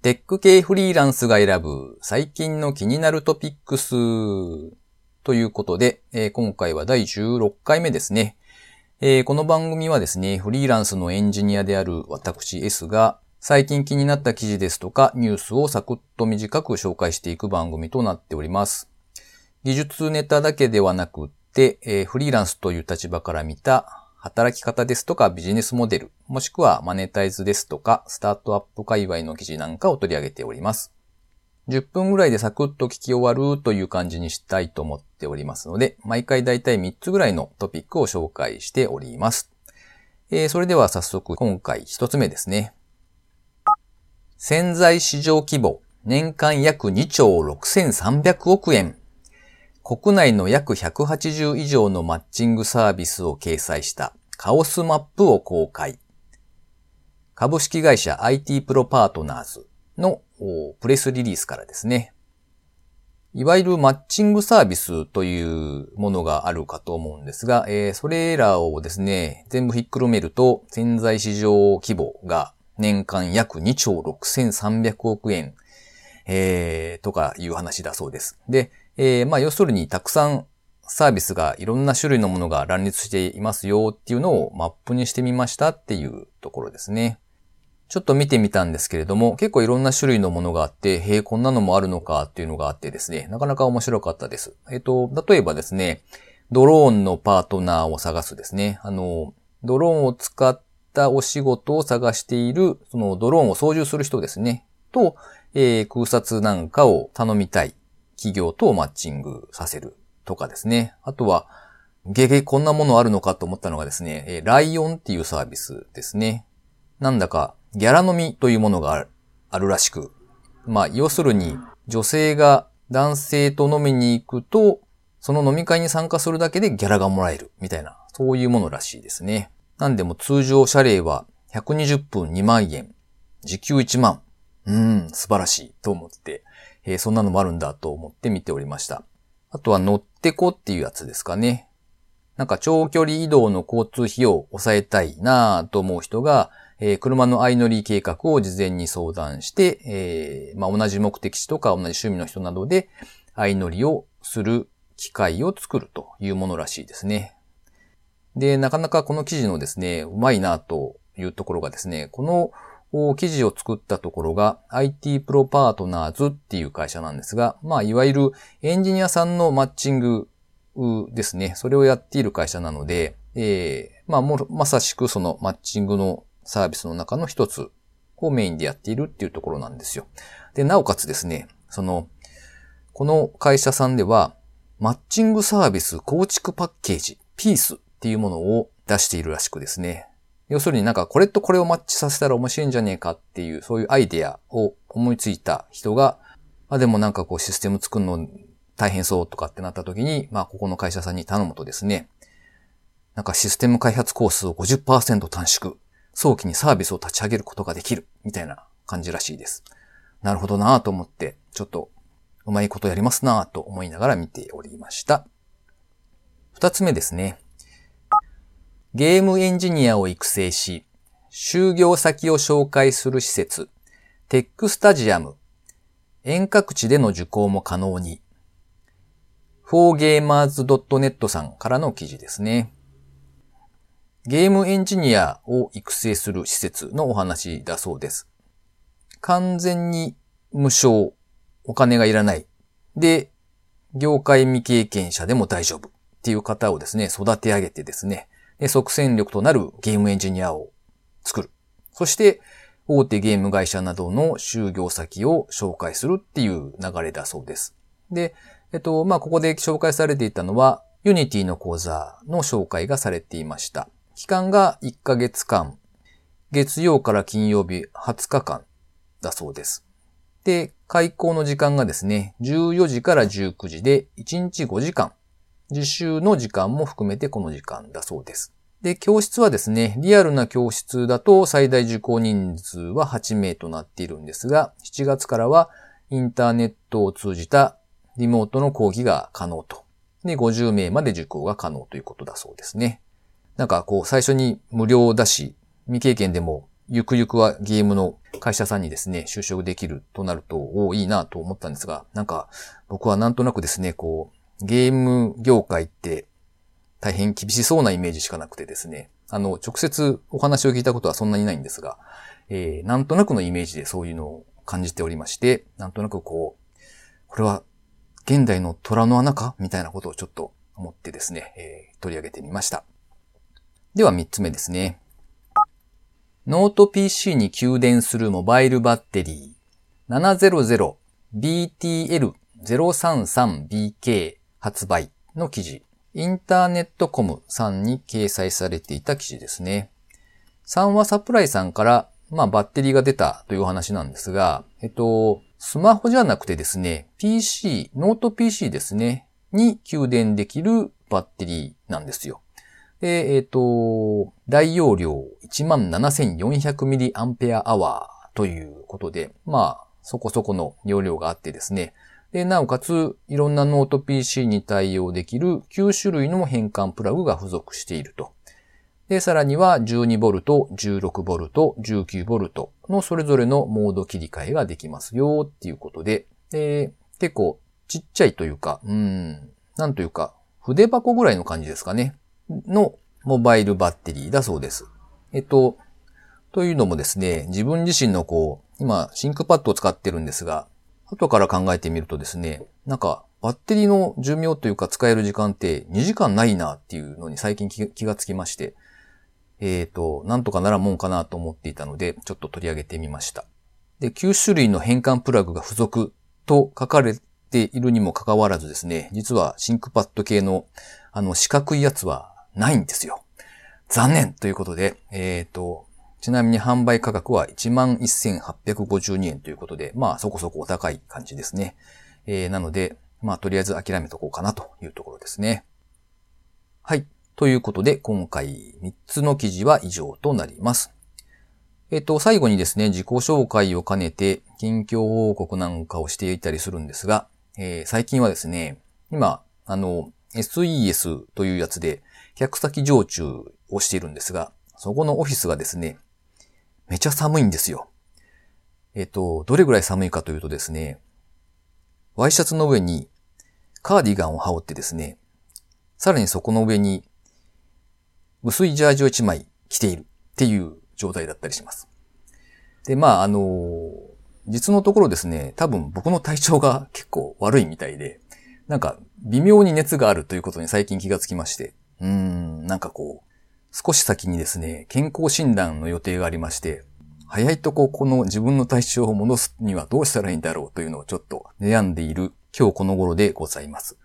テック系フリーランスが選ぶ最近の気になるトピックスということで、えー、今回は第16回目ですね、えー、この番組はですね、フリーランスのエンジニアである私 S が最近気になった記事ですとかニュースをサクッと短く紹介していく番組となっております。技術ネタだけではなくって、えー、フリーランスという立場から見た働き方ですとかビジネスモデル、もしくはマネタイズですとかスタートアップ界隈の記事なんかを取り上げております。10分ぐらいでサクッと聞き終わるという感じにしたいと思っておりますので、毎回だいたい3つぐらいのトピックを紹介しております。えー、それでは早速今回1つ目ですね。潜在市場規模、年間約2兆6300億円。国内の約180以上のマッチングサービスを掲載したカオスマップを公開。株式会社 IT プロパートナーズのプレスリリースからですね。いわゆるマッチングサービスというものがあるかと思うんですが、えー、それらをですね、全部ひっくるめると潜在市場規模が年間約2兆6300億円、えー、とかいう話だそうです。で、えー、まあ、要するにたくさんサービスがいろんな種類のものが乱立していますよっていうのをマップにしてみましたっていうところですね。ちょっと見てみたんですけれども、結構いろんな種類のものがあって、へえ、こんなのもあるのかっていうのがあってですね、なかなか面白かったです。えっ、と、例えばですね、ドローンのパートナーを探すですね。あの、ドローンを使ったお仕事を探している、そのドローンを操縦する人ですね。と、えー、空撮なんかを頼みたい企業とマッチングさせるとかですね。あとは、ゲゲこんなものあるのかと思ったのがですね、えライオンっていうサービスですね。なんだか、ギャラ飲みというものがあるらしく。まあ、要するに、女性が男性と飲みに行くと、その飲み会に参加するだけでギャラがもらえる、みたいな、そういうものらしいですね。なんでも通常謝礼は120分2万円、時給1万。うん、素晴らしいと思ってえー、そんなのもあるんだと思って見ておりました。あとは乗ってこっていうやつですかね。なんか長距離移動の交通費を抑えたいなぁと思う人が、えー、車の相乗り計画を事前に相談して、えー、まあ、同じ目的地とか同じ趣味の人などで相乗りをする機会を作るというものらしいですね。で、なかなかこの記事のですね、うまいなというところがですね、このを記事を作ったところが IT プロパートナーズっていう会社なんですが、まあ、いわゆるエンジニアさんのマッチングですね。それをやっている会社なので、えー、まあ、も、まさしくそのマッチングのサービスの中の一つをメインでやっているっていうところなんですよ。で、なおかつですね、その、この会社さんでは、マッチングサービス構築パッケージ、ピースっていうものを出しているらしくですね。要するになんかこれとこれをマッチさせたら面白いんじゃねえかっていう、そういうアイデアを思いついた人が、まあでもなんかこうシステム作るの大変そうとかってなった時に、まあここの会社さんに頼むとですね、なんかシステム開発コースを50%短縮、早期にサービスを立ち上げることができる、みたいな感じらしいです。なるほどなぁと思って、ちょっとうまいことやりますなぁと思いながら見ておりました。二つ目ですね。ゲームエンジニアを育成し、就業先を紹介する施設、テックスタジアム、遠隔地での受講も可能に、4gamers.net さんからの記事ですね。ゲームエンジニアを育成する施設のお話だそうです。完全に無償、お金がいらない。で、業界未経験者でも大丈夫っていう方をですね、育て上げてですね、即戦力となるゲームエンジニアを作る。そして、大手ゲーム会社などの就業先を紹介するっていう流れだそうです。で、えっと、まあ、ここで紹介されていたのは、 Unity の講座の紹介がされていました。期間が1ヶ月間、月曜から金曜日20日間だそうです。で、開講の時間がですね、14時から19時で1日5時間実習の時間も含めてこの時間だそうです。で、教室はですね、リアルな教室だと最大受講人数は8名となっているんですが、7月からはインターネットを通じたリモートの講義が可能と。で、50名まで受講が可能ということだそうですね。なんかこう最初に無料だし、未経験でもゆくゆくはゲームの会社さんにですね、就職できるとなると、おいいなと思ったんですが、なんか、僕はなんとなくですね、こう、ゲーム業界って大変厳しそうなイメージしかなくてですね、あの、直接お話を聞いたことはそんなにないんですが、えー、なんとなくのイメージでそういうのを感じておりまして、なんとなくこう、これは現代の虎の穴かみたいなことをちょっと思ってですね、えー、取り上げてみました。では3つ目ですね。ノート PC に給電するモバイルバッテリー 700BTL033BK 発売の記事。 internet.com さんに掲載されていた記事ですね。サンワサプライさんから、まあバッテリーが出たというお話なんですが、えっと、スマホじゃなくてですね、PC、ノート PC ですね、に給電できるバッテリーなんですよ。で、えっ、ー、と、大容量 17,400mAh ということで、まあ、そこそこの容量があってですね。で、なおかつ、いろんなノート PC に対応できる9種類の変換プラグが付属していると。で、さらには 12V、16V、19V のそれぞれのモード切り替えができますよっていうことで、で結構ちっちゃいというか、うん、なんというか、筆箱ぐらいの感じですかね。のモバイルバッテリーだそうです。えっと、というのもですね、自分自身のこう、今、 ThinkPad を使ってるんですが、後から考えてみるとですね、なんか、バッテリーの寿命というか使える時間って2時間ないなっていうのに最近気がつきまして、えっ、ー、と、なんとかならもんかなと思っていたので、ちょっと取り上げてみました。で、9種類の変換プラグが付属と書かれているにもかかわらずですね、実はシンクパッド系のあの四角いやつはないんですよ。残念ということで、えっ、ー、と、ちなみに販売価格は11,852円ということで、まあそこそこお高い感じですね。えー、なので、まあとりあえず諦めとこうかなというところですね。はい。ということで、今回3つの記事は以上となります。えっ、と、最後にですね、自己紹介を兼ねて、近況報告なんかをしていたりするんですが、えー、最近はですね、今、あの、SES というやつで、客先常駐をしているんですが、そこのオフィスがですね、めちゃ寒いんですよ。えっ、と、どれぐらい寒いかというとですね、ワイシャツの上にカーディガンを羽織ってですね、さらにそこの上に薄いジャージを1枚着ているっていう状態だったりします。で、まあ、あの、実のところですね、多分僕の体調が結構悪いみたいで、なんか微妙に熱があるということに最近気がつきまして、うーん、なんかこう、少し先にですね、健康診断の予定がありまして、早いとここの自分の体調を戻すにはどうしたらいいんだろうというのをちょっと悩んでいる今日この頃でございます。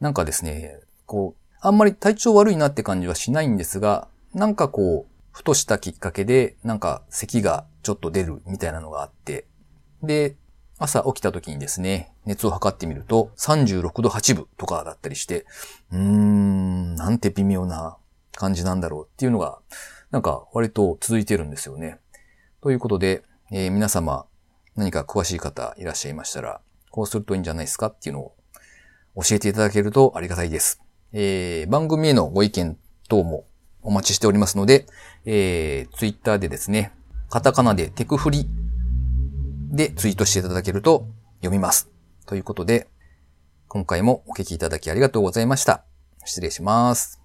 なんかですね、こう、あんまり体調悪いなって感じはしないんですが、なんかこう、ふとしたきっかけで、なんか咳がちょっと出るみたいなのがあって、で、朝起きた時にですね、熱を測ってみると36度8分とかだったりして、うーん、なんて微妙な感じなんだろうっていうのが、なんか割と続いてるんですよね。ということで、えー、皆様何か詳しい方いらっしゃいましたら、こうするといいんじゃないですかっていうのを教えていただけるとありがたいです。えー、番組へのご意見等もお待ちしておりますので、えー、ツイッターでですね、カタカナでテクフリでツイートしていただけると読みます。ということで、今回もお聞きいただきありがとうございました。失礼します。